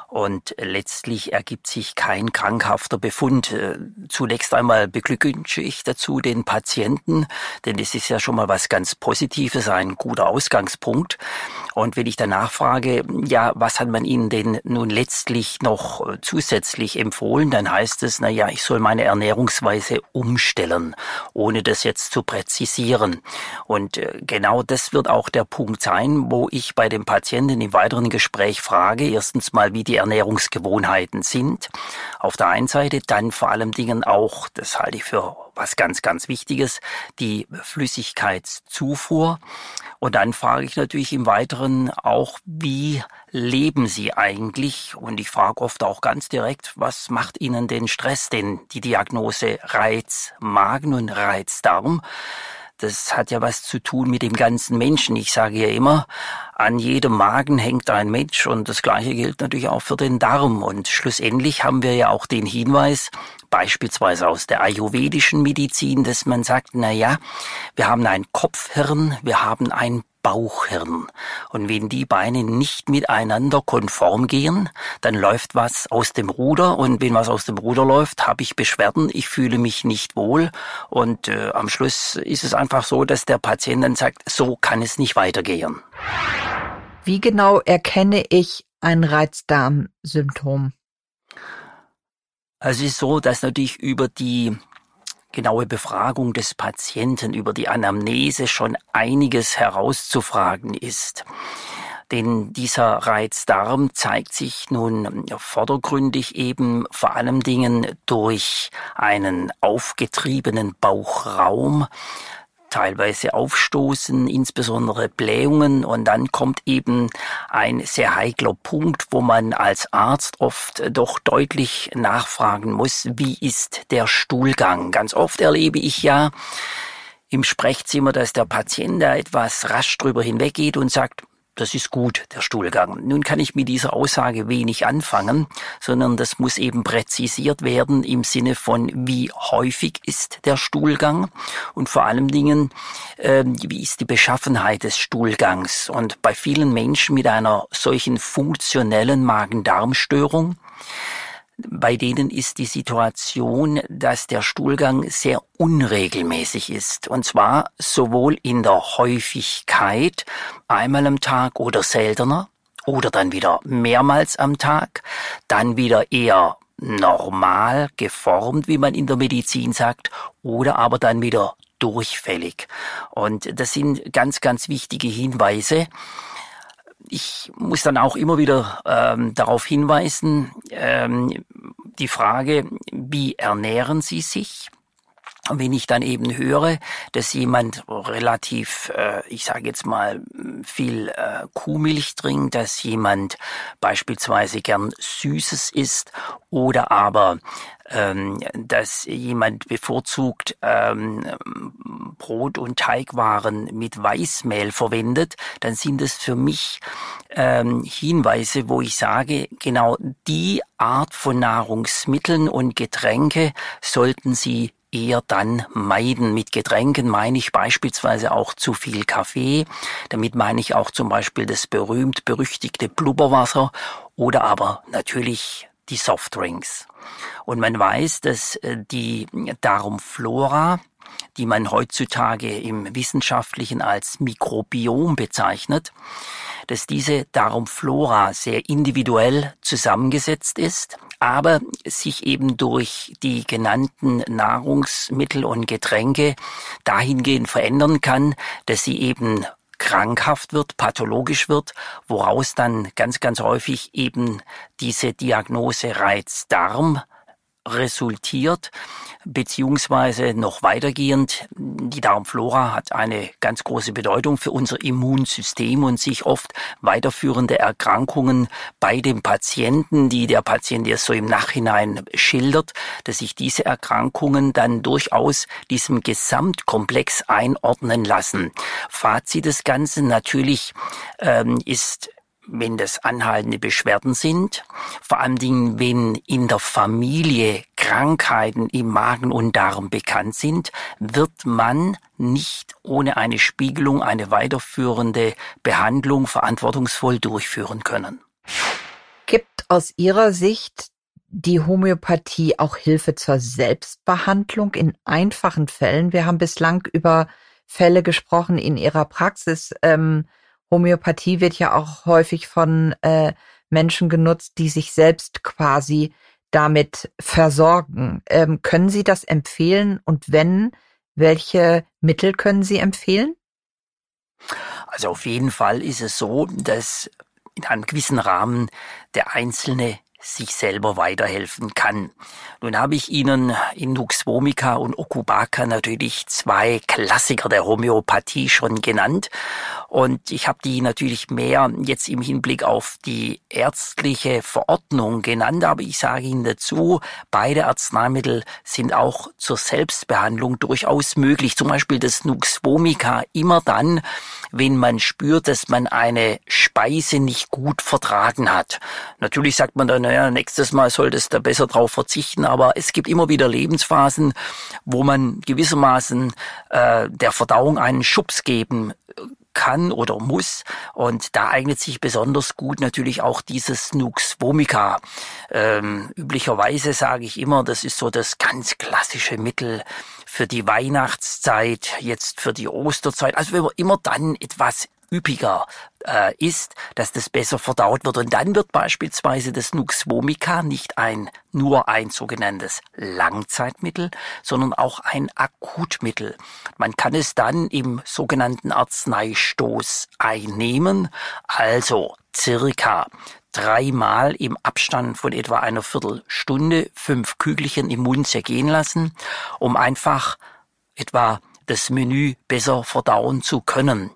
und letztlich ergibt sich kein krankhafter Befund. Äh, zunächst einmal beglückwünsche ich dazu den Patienten, denn es ist ja schon mal was ganz Positives, ein guter Ausgangspunkt. Und wenn ich danach frage, ja, was hat man Ihnen denn nun letztlich noch äh, zusätzlich empfohlen, dann heißt es, na ja, ich soll meine Ernährungsweise umstellen, ohne das jetzt zu präzisieren. Und äh, genau das wird auch der Punkt sein, wo ich bei dem Patienten im weiteren Gespräch frage, erstens mal, wie die Ernährungsgewohnheiten sind. Auf der einen Seite dann vor allem Dingen auch, das halte ich für was ganz, ganz Wichtiges, die Flüssigkeitszufuhr. Und dann frage ich natürlich im Weiteren auch, wie leben Sie eigentlich? Und ich frage oft auch ganz direkt, was macht Ihnen den Stress? Denn die Diagnose Reiz Magen und Reiz Darm das hat ja was zu tun mit dem ganzen Menschen. Ich sage ja immer, an jedem Magen hängt ein Mensch und das Gleiche gilt natürlich auch für den Darm. Und schlussendlich haben wir ja auch den Hinweis, beispielsweise aus der ayurvedischen Medizin, dass man sagt, na ja, wir haben ein Kopfhirn, wir haben ein Bauchhirn. Und wenn die Beine nicht miteinander konform gehen, dann läuft was aus dem Ruder. Und wenn was aus dem Ruder läuft, habe ich Beschwerden, ich fühle mich nicht wohl. Und äh, am Schluss ist es einfach so, dass der Patient dann sagt, so kann es nicht weitergehen. Wie genau erkenne ich ein Reizdarmsymptom? Also es ist so, dass natürlich über die genaue Befragung des Patienten, über die Anamnese schon einiges herauszufragen ist. Denn dieser Reizdarm zeigt sich nun vordergründig eben vor allem Dingen durch einen aufgetriebenen Bauchraum, teilweise Aufstoßen, insbesondere Blähungen und dann kommt eben ein sehr heikler Punkt, wo man als Arzt oft doch deutlich nachfragen muss, wie ist der Stuhlgang? Ganz oft erlebe ich ja im Sprechzimmer, dass der Patient da etwas rasch drüber hinweggeht und sagt, das ist gut, der Stuhlgang. Nun kann ich mit dieser Aussage wenig anfangen, sondern das muss eben präzisiert werden im Sinne von, wie häufig ist der Stuhlgang und vor allen Dingen, äh, wie ist die Beschaffenheit des Stuhlgangs. Und bei vielen Menschen mit einer solchen funktionellen Magen-Darm-Störung bei denen ist die Situation, dass der Stuhlgang sehr unregelmäßig ist. Und zwar sowohl in der Häufigkeit, einmal am Tag oder seltener, oder dann wieder mehrmals am Tag, dann wieder eher normal geformt, wie man in der Medizin sagt, oder aber dann wieder durchfällig. Und das sind ganz, ganz wichtige Hinweise, ich muss dann auch immer wieder ähm, darauf hinweisen, ähm, die Frage, wie ernähren Sie sich? wenn ich dann eben höre, dass jemand relativ, äh, ich sage jetzt mal, viel äh, Kuhmilch trinkt, dass jemand beispielsweise gern Süßes isst oder aber ähm, dass jemand bevorzugt ähm, Brot- und Teigwaren mit Weißmehl verwendet, dann sind es für mich ähm, Hinweise, wo ich sage, genau die Art von Nahrungsmitteln und Getränke sollten Sie eher dann meiden. Mit Getränken meine ich beispielsweise auch zu viel Kaffee. Damit meine ich auch zum Beispiel das berühmt berüchtigte Blubberwasser oder aber natürlich die Softdrinks. Und man weiß, dass äh, die Darmflora, die man heutzutage im Wissenschaftlichen als Mikrobiom bezeichnet, dass diese Darmflora sehr individuell zusammengesetzt ist, aber sich eben durch die genannten Nahrungsmittel und Getränke dahingehend verändern kann, dass sie eben krankhaft wird, pathologisch wird, woraus dann ganz, ganz häufig eben diese Diagnose Reizdarm resultiert, beziehungsweise noch weitergehend, die Darmflora hat eine ganz große Bedeutung für unser Immunsystem und sich oft weiterführende Erkrankungen bei dem Patienten, die der Patient erst so im Nachhinein schildert, dass sich diese Erkrankungen dann durchaus diesem Gesamtkomplex einordnen lassen. Fazit des Ganzen natürlich ähm, ist wenn das anhaltende Beschwerden sind, vor allen Dingen, wenn in der Familie Krankheiten im Magen und Darm bekannt sind, wird man nicht ohne eine Spiegelung eine weiterführende Behandlung verantwortungsvoll durchführen können. Gibt aus Ihrer Sicht die Homöopathie auch Hilfe zur Selbstbehandlung in einfachen Fällen? Wir haben bislang über Fälle gesprochen in Ihrer Praxis. Ähm, Homöopathie wird ja auch häufig von äh, Menschen genutzt, die sich selbst quasi damit versorgen. Ähm, können Sie das empfehlen? Und wenn, welche Mittel können Sie empfehlen? Also auf jeden Fall ist es so, dass in einem gewissen Rahmen der Einzelne sich selber weiterhelfen kann. Nun habe ich Ihnen in Nux vomica und Okubaka natürlich zwei Klassiker der Homöopathie schon genannt. Und ich habe die natürlich mehr jetzt im Hinblick auf die ärztliche Verordnung genannt, aber ich sage Ihnen dazu, beide Arzneimittel sind auch zur Selbstbehandlung durchaus möglich. Zum Beispiel das Nux vomica immer dann, wenn man spürt, dass man eine Speise nicht gut vertragen hat. Natürlich sagt man dann, naja, nächstes Mal solltest du besser drauf verzichten, aber es gibt immer wieder Lebensphasen, wo man gewissermaßen äh, der Verdauung einen Schubs geben kann oder muss. Und da eignet sich besonders gut natürlich auch dieses Nux vomica. Ähm, üblicherweise sage ich immer, das ist so das ganz klassische Mittel für die Weihnachtszeit, jetzt für die Osterzeit. Also wenn man immer dann etwas üppiger äh, ist, dass das besser verdaut wird. Und dann wird beispielsweise das Nux vomica nicht ein nur ein sogenanntes Langzeitmittel, sondern auch ein Akutmittel. Man kann es dann im sogenannten Arzneistoß einnehmen, also circa dreimal im Abstand von etwa einer Viertelstunde fünf Kügelchen im Mund zergehen lassen, um einfach etwa das Menü besser verdauen zu können.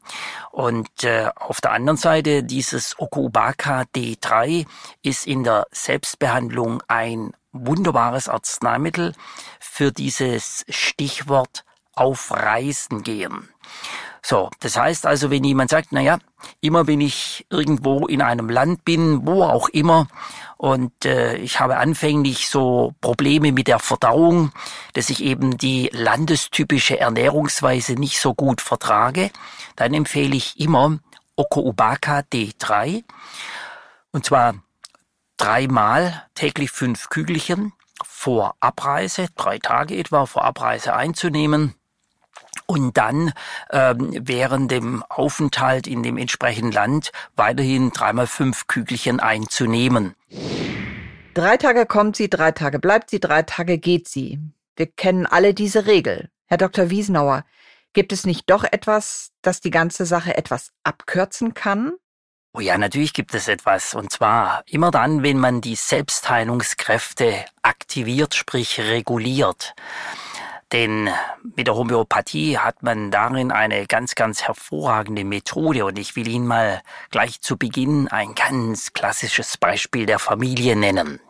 Und äh, auf der anderen Seite, dieses Okubaka D3 ist in der Selbstbehandlung ein wunderbares Arzneimittel für dieses Stichwort auf Reisen gehen. So, das heißt also, wenn jemand sagt, na ja, immer wenn ich irgendwo in einem Land bin, wo auch immer, und äh, ich habe anfänglich so Probleme mit der Verdauung, dass ich eben die landestypische Ernährungsweise nicht so gut vertrage, dann empfehle ich immer Okoubaka D3. Und zwar dreimal täglich fünf Kügelchen vor Abreise, drei Tage etwa vor Abreise einzunehmen und dann ähm, während dem Aufenthalt in dem entsprechenden Land weiterhin dreimal fünf Kügelchen einzunehmen. Drei Tage kommt sie, drei Tage bleibt sie, drei Tage geht sie. Wir kennen alle diese Regel. Herr Dr. Wiesenauer, gibt es nicht doch etwas, das die ganze Sache etwas abkürzen kann? Oh ja, natürlich gibt es etwas. Und zwar immer dann, wenn man die Selbstheilungskräfte aktiviert, sprich reguliert Denn mit der Homöopathie hat man darin eine ganz, ganz hervorragende Methode und ich will Ihnen mal gleich zu Beginn ein ganz klassisches Beispiel der Familie nennen.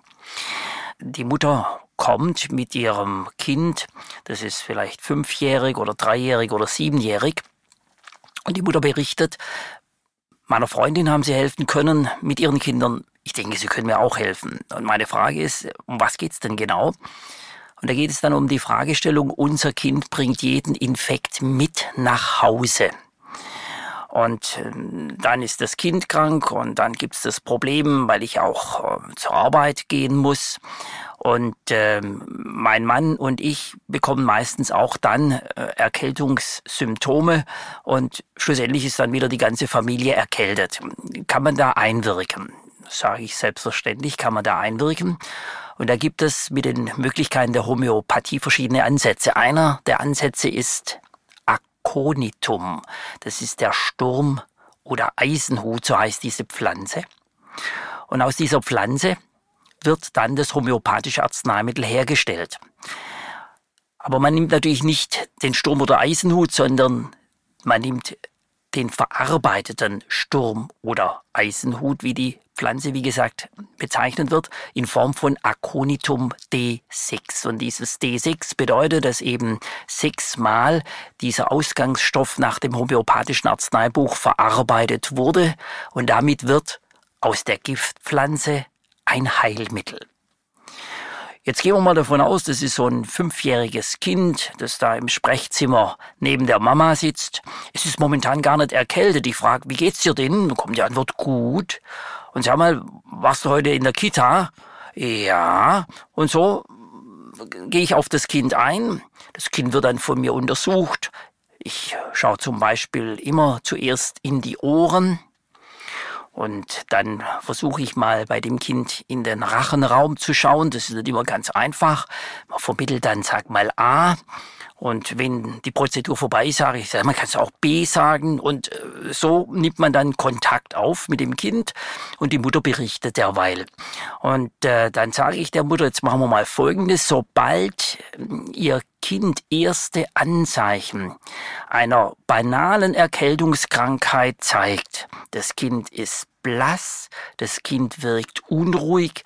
Die Mutter kommt mit ihrem Kind, das ist vielleicht fünfjährig oder dreijährig oder siebenjährig, und die Mutter berichtet, meiner Freundin haben sie helfen können mit ihren Kindern. Ich denke, sie können mir auch helfen. Und meine Frage ist, um was geht's denn genau? Und da geht es dann um die Fragestellung, unser Kind bringt jeden Infekt mit nach Hause. Und ähm, dann ist das Kind krank und dann gibt es das Problem, weil ich auch äh, zur Arbeit gehen muss. Und ähm, mein Mann und ich bekommen meistens auch dann äh, Erkältungssymptome und schlussendlich ist dann wieder die ganze Familie erkältet. Kann man da einwirken? Sage ich selbstverständlich, kann man da einwirken. Und da gibt es mit den Möglichkeiten der Homöopathie verschiedene Ansätze. Einer der Ansätze ist Aconitum. Das ist der Sturm oder Eisenhut, so heißt diese Pflanze. Und aus dieser Pflanze wird dann das homöopathische Arzneimittel hergestellt. Aber man nimmt natürlich nicht den Sturm oder Eisenhut, sondern man nimmt den verarbeiteten Sturm oder Eisenhut, wie die Pflanze, wie gesagt, bezeichnet wird, in Form von Aconitum D6. Und dieses D6 bedeutet, dass eben sechsmal dieser Ausgangsstoff nach dem homöopathischen Arzneibuch verarbeitet wurde und damit wird aus der Giftpflanze ein Heilmittel. Jetzt gehen wir mal davon aus, das ist so ein fünfjähriges Kind, das da im Sprechzimmer neben der Mama sitzt. Es ist momentan gar nicht erkältet. Ich frage, wie geht's dir denn? Dann kommt die Antwort, gut. Und sag mal, warst du heute in der Kita? Ja. Und so gehe ich auf das Kind ein. Das Kind wird dann von mir untersucht. Ich schaue zum Beispiel immer zuerst in die Ohren. Und dann versuche ich mal bei dem Kind in den Rachenraum zu schauen. Das ist nicht immer ganz einfach. Man vermittelt dann, sag mal A. Und wenn die Prozedur vorbei ist, sage ich, man kann es auch B sagen. Und äh, so nimmt man dann Kontakt auf mit dem Kind und die Mutter berichtet derweil. Und äh, dann sage ich der Mutter, jetzt machen wir mal Folgendes. Sobald äh, ihr Kind erste Anzeichen einer banalen Erkältungskrankheit zeigt, das Kind ist blass, das Kind wirkt unruhig,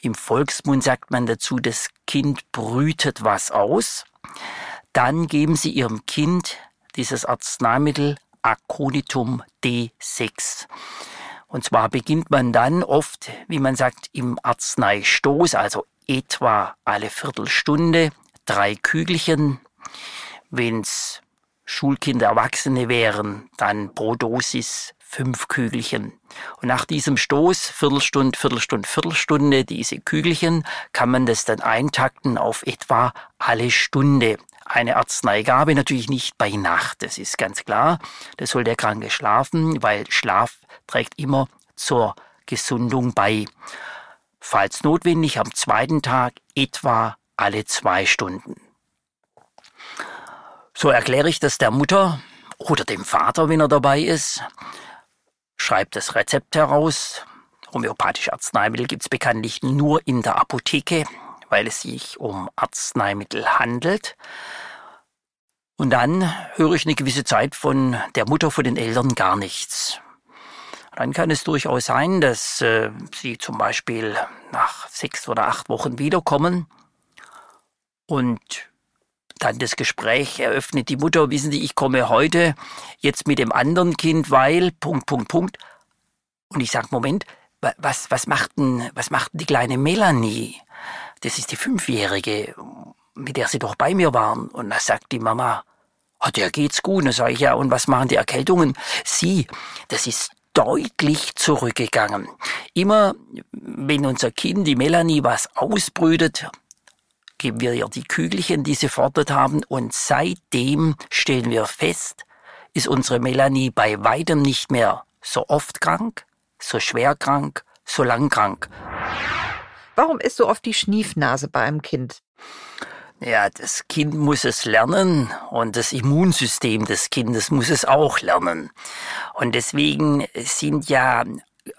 im Volksmund sagt man dazu, das Kind brütet was aus, dann geben Sie Ihrem Kind dieses Arzneimittel Aconitum D6. Und zwar beginnt man dann oft, wie man sagt, im Arzneistoß, also etwa alle Viertelstunde, drei Kügelchen. Wenn's Schulkinder, Erwachsene wären, dann pro Dosis fünf Kügelchen. Und nach diesem Stoß, Viertelstunde, Viertelstunde, Viertelstunde, diese Kügelchen, kann man das dann eintakten auf etwa alle Stunde. Eine Arzneigabe natürlich nicht bei Nacht, das ist ganz klar. Das soll der Kranke schlafen, weil Schlaf trägt immer zur Gesundung bei. Falls notwendig am zweiten Tag etwa alle zwei Stunden. So erkläre ich das der Mutter oder dem Vater, wenn er dabei ist schreibt das Rezept heraus. Homöopathische Arzneimittel gibt es bekanntlich nur in der Apotheke, weil es sich um Arzneimittel handelt. Und dann höre ich eine gewisse Zeit von der Mutter, von den Eltern gar nichts. Dann kann es durchaus sein, dass äh, sie zum Beispiel nach sechs oder acht Wochen wiederkommen und dann das Gespräch eröffnet die Mutter, wissen Sie, ich komme heute jetzt mit dem anderen Kind, weil, Punkt, Punkt, Punkt. Und ich sage, Moment, was, was macht denn, was macht denn die kleine Melanie? Das ist die Fünfjährige, mit der Sie doch bei mir waren. Und da sagt die Mama, oh, der geht's gut. Und dann sage ich, ja, und was machen die Erkältungen? Sie, das ist deutlich zurückgegangen. Immer, wenn unser Kind, die Melanie, was ausbrütet, geben wir ihr die Kügelchen, die sie fordert haben, und seitdem stellen wir fest, ist unsere Melanie bei weitem nicht mehr so oft krank, so schwer krank, so lang krank. Warum ist so oft die Schniefnase bei einem Kind? Ja, das Kind muss es lernen und das Immunsystem des Kindes muss es auch lernen. Und deswegen sind ja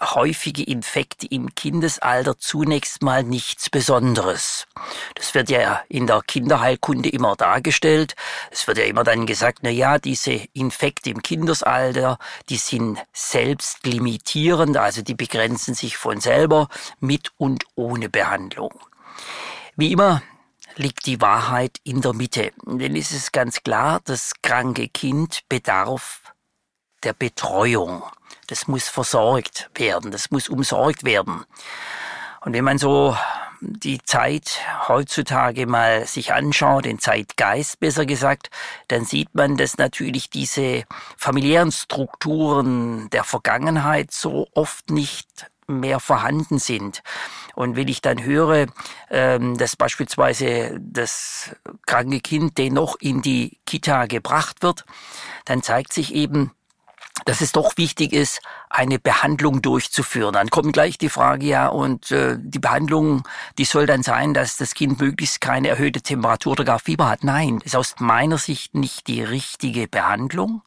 häufige Infekte im Kindesalter zunächst mal nichts Besonderes. Das wird ja in der Kinderheilkunde immer dargestellt. Es wird ja immer dann gesagt, na ja, diese Infekte im Kindesalter, die sind selbst limitierend, also die begrenzen sich von selber mit und ohne Behandlung. Wie immer liegt die Wahrheit in der Mitte. Denn es ist ganz klar, das kranke Kind bedarf der Betreuung. Das muss versorgt werden, das muss umsorgt werden. Und wenn man so die Zeit heutzutage mal sich anschaut, den Zeitgeist besser gesagt, dann sieht man, dass natürlich diese familiären Strukturen der Vergangenheit so oft nicht mehr vorhanden sind. Und wenn ich dann höre, ähm, dass beispielsweise das kranke Kind dennoch in die Kita gebracht wird, dann zeigt sich eben, dass es doch wichtig ist, eine Behandlung durchzuführen. Dann kommt gleich die Frage, ja, und äh, die Behandlung, die soll dann sein, dass das Kind möglichst keine erhöhte Temperatur oder gar Fieber hat. Nein, ist aus meiner Sicht nicht die richtige Behandlung,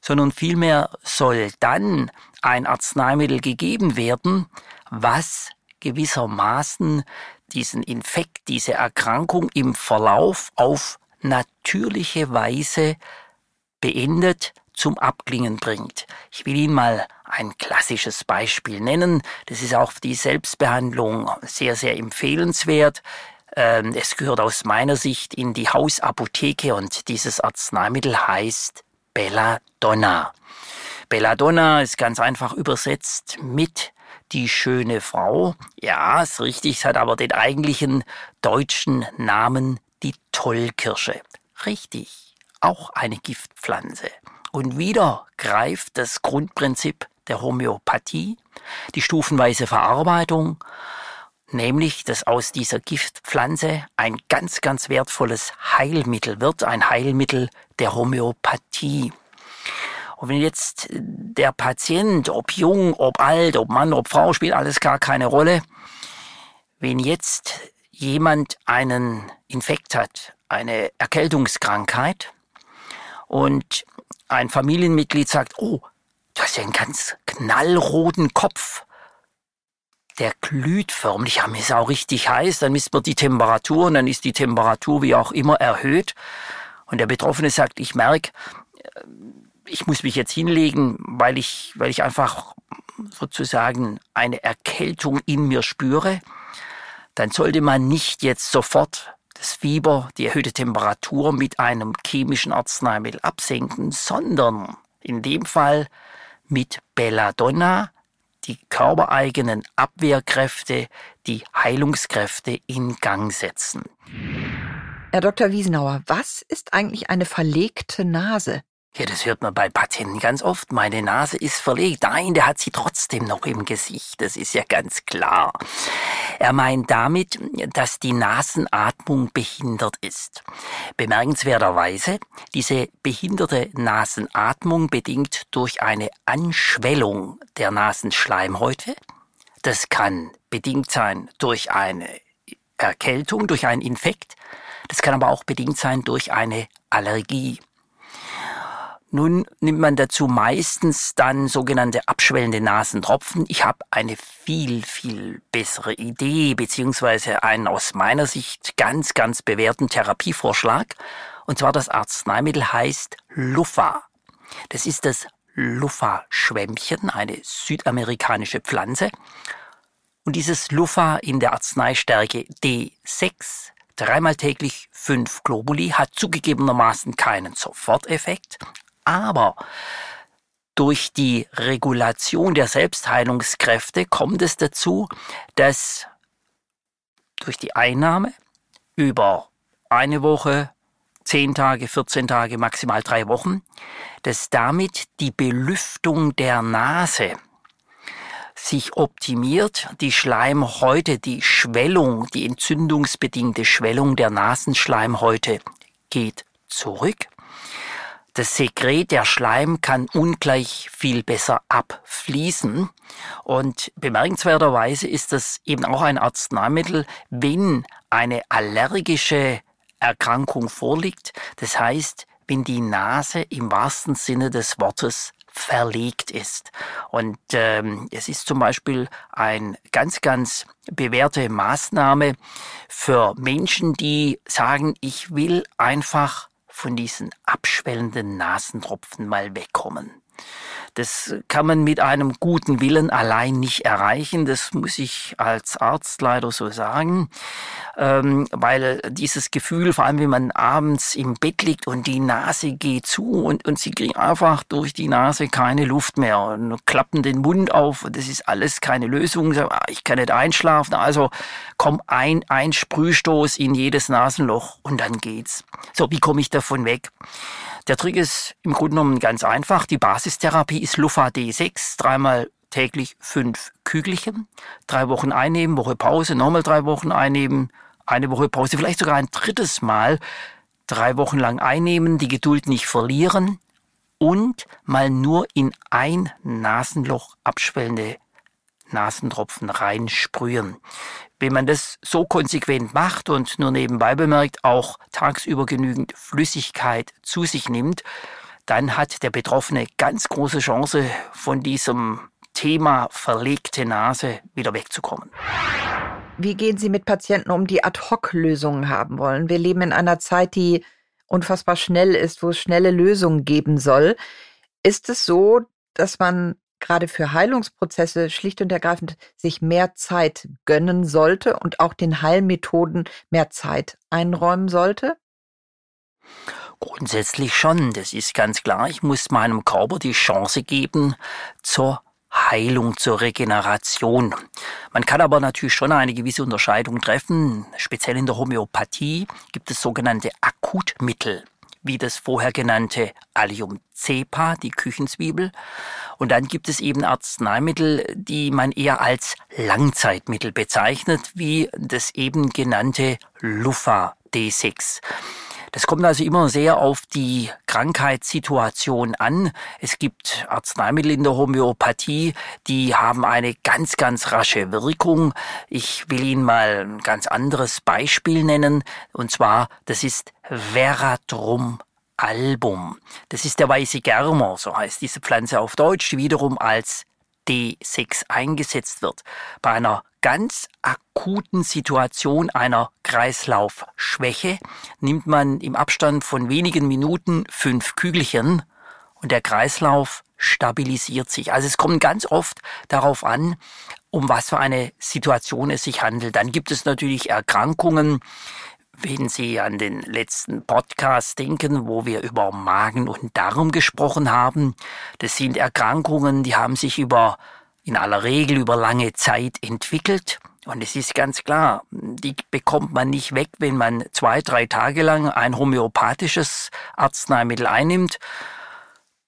sondern vielmehr soll dann ein Arzneimittel gegeben werden, was gewissermaßen diesen Infekt, diese Erkrankung im Verlauf auf natürliche Weise beendet, zum Abklingen bringt. Ich will Ihnen mal ein klassisches Beispiel nennen. Das ist auch die Selbstbehandlung sehr, sehr empfehlenswert. Ähm, es gehört aus meiner Sicht in die Hausapotheke und dieses Arzneimittel heißt Belladonna. Belladonna ist ganz einfach übersetzt mit die schöne Frau. Ja, ist richtig, es hat aber den eigentlichen deutschen Namen die Tollkirsche. Richtig, auch eine Giftpflanze. Und wieder greift das Grundprinzip der Homöopathie, die stufenweise Verarbeitung, nämlich dass aus dieser Giftpflanze ein ganz, ganz wertvolles Heilmittel wird, ein Heilmittel der Homöopathie. Und wenn jetzt der Patient, ob jung, ob alt, ob Mann, ob Frau, spielt alles gar keine Rolle, wenn jetzt jemand einen Infekt hat, eine Erkältungskrankheit und ein Familienmitglied sagt, oh, du hast ja einen ganz knallroten Kopf. Der glüht förmlich, ja, mir ist auch richtig heiß, dann misst man die Temperatur und dann ist die Temperatur wie auch immer erhöht. Und der Betroffene sagt, ich merke, äh, ich muss mich jetzt hinlegen, weil ich, weil ich einfach sozusagen eine Erkältung in mir spüre, dann sollte man nicht jetzt sofort das Fieber, die erhöhte Temperatur mit einem chemischen Arzneimittel absenken, sondern in dem Fall mit Belladonna die körpereigenen Abwehrkräfte, die Heilungskräfte in Gang setzen. Herr Dr. Wiesenauer, was ist eigentlich eine verlegte Nase? Ja, das hört man bei Patienten ganz oft. Meine Nase ist verlegt. Nein, der hat sie trotzdem noch im Gesicht. Das ist ja ganz klar. Er meint damit, dass die Nasenatmung behindert ist. Bemerkenswerterweise, diese behinderte Nasenatmung bedingt durch eine Anschwellung der Nasenschleimhäute. Das kann bedingt sein durch eine Erkältung, durch einen Infekt. Das kann aber auch bedingt sein durch eine Allergie. Nun nimmt man dazu meistens dann sogenannte abschwellende Nasentropfen. Ich habe eine viel, viel bessere Idee, beziehungsweise einen aus meiner Sicht ganz, ganz bewährten Therapievorschlag. Und zwar das Arzneimittel heißt Luffa. Das ist das Luffa-Schwämmchen, eine südamerikanische Pflanze. Und dieses Luffa in der Arzneistärke D6 dreimal täglich fünf Globuli hat zugegebenermaßen keinen Soforteffekt, aber durch die Regulation der Selbstheilungskräfte kommt es dazu, dass durch die Einnahme über eine Woche, zehn Tage, 14 Tage, maximal drei Wochen, dass damit die Belüftung der Nase sich optimiert, die Schleimhäute, die Schwellung, die entzündungsbedingte Schwellung der Nasenschleimhäute geht zurück das Sekret, der Schleim kann ungleich viel besser abfließen. Und bemerkenswerterweise ist das eben auch ein Arzneimittel, wenn eine allergische Erkrankung vorliegt. Das heißt, wenn die Nase im wahrsten Sinne des Wortes verlegt ist. Und ähm, es ist zum Beispiel ein ganz, ganz bewährte Maßnahme für Menschen, die sagen, ich will einfach von diesen abschwellenden Nasentropfen mal wegkommen. Das kann man mit einem guten Willen allein nicht erreichen. Das muss ich als Arzt leider so sagen, ähm, weil dieses Gefühl, vor allem wenn man abends im Bett liegt und die Nase geht zu und, und sie kriegen einfach durch die Nase keine Luft mehr und klappen den Mund auf. Das ist alles keine Lösung. Ah, ich kann nicht einschlafen. Also komm ein, ein Sprühstoß in jedes Nasenloch und dann geht's. So, wie komme ich davon weg? Der Trick ist im Grunde genommen ganz einfach. Die Basistherapie ist Lufa D6, dreimal täglich fünf Kügelchen, drei Wochen einnehmen, Woche Pause, nochmal drei Wochen einnehmen, eine Woche Pause, vielleicht sogar ein drittes Mal, drei Wochen lang einnehmen, die Geduld nicht verlieren und mal nur in ein Nasenloch abschwellende Nasentropfen reinsprühen. Wenn man das so konsequent macht und nur nebenbei bemerkt, auch tagsüber genügend Flüssigkeit zu sich nimmt, dann hat der Betroffene ganz große Chance, von diesem Thema verlegte Nase wieder wegzukommen. Wie gehen Sie mit Patienten um, die Ad-Hoc-Lösungen haben wollen? Wir leben in einer Zeit, die unfassbar schnell ist, wo es schnelle Lösungen geben soll. Ist es so, dass man gerade für Heilungsprozesse schlicht und ergreifend sich mehr Zeit gönnen sollte und auch den Heilmethoden mehr Zeit einräumen sollte? Grundsätzlich schon, das ist ganz klar. Ich muss meinem Körper die Chance geben zur Heilung, zur Regeneration. Man kann aber natürlich schon eine gewisse Unterscheidung treffen. Speziell in der Homöopathie gibt es sogenannte Akutmittel wie das vorher genannte Allium cepa, die Küchenzwiebel. Und dann gibt es eben Arzneimittel, die man eher als Langzeitmittel bezeichnet, wie das eben genannte Lufa D6. Das kommt also immer sehr auf die Krankheitssituation an. Es gibt Arzneimittel in der Homöopathie, die haben eine ganz, ganz rasche Wirkung. Ich will Ihnen mal ein ganz anderes Beispiel nennen. Und zwar, das ist Veratrum album. Das ist der weiße Germer, so heißt diese Pflanze auf Deutsch, die wiederum als D6 eingesetzt wird. Bei einer ganz akuten Situation einer Kreislaufschwäche nimmt man im Abstand von wenigen Minuten fünf Kügelchen und der Kreislauf stabilisiert sich. Also es kommt ganz oft darauf an, um was für eine Situation es sich handelt. Dann gibt es natürlich Erkrankungen, wenn Sie an den letzten Podcast denken, wo wir über Magen und Darm gesprochen haben, das sind Erkrankungen, die haben sich über in aller Regel über lange Zeit entwickelt. Und es ist ganz klar, die bekommt man nicht weg, wenn man zwei, drei Tage lang ein homöopathisches Arzneimittel einnimmt.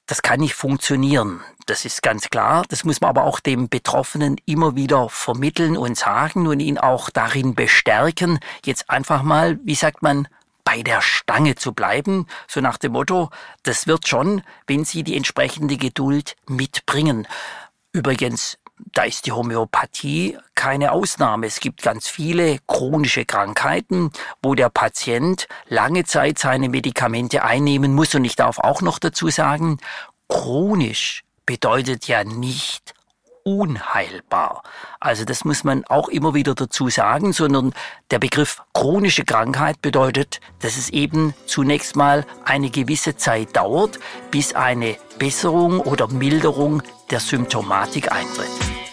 Das kann nicht funktionieren. Das ist ganz klar. Das muss man aber auch dem Betroffenen immer wieder vermitteln und sagen und ihn auch darin bestärken, jetzt einfach mal, wie sagt man, bei der Stange zu bleiben, so nach dem Motto, das wird schon, wenn Sie die entsprechende Geduld mitbringen. Übrigens, da ist die Homöopathie keine Ausnahme. Es gibt ganz viele chronische Krankheiten, wo der Patient lange Zeit seine Medikamente einnehmen muss. Und ich darf auch noch dazu sagen, chronisch bedeutet ja nicht unheilbar. Also das muss man auch immer wieder dazu sagen, sondern der Begriff chronische Krankheit bedeutet, dass es eben zunächst mal eine gewisse Zeit dauert, bis eine Besserung oder Milderung der Symptomatik eintritt.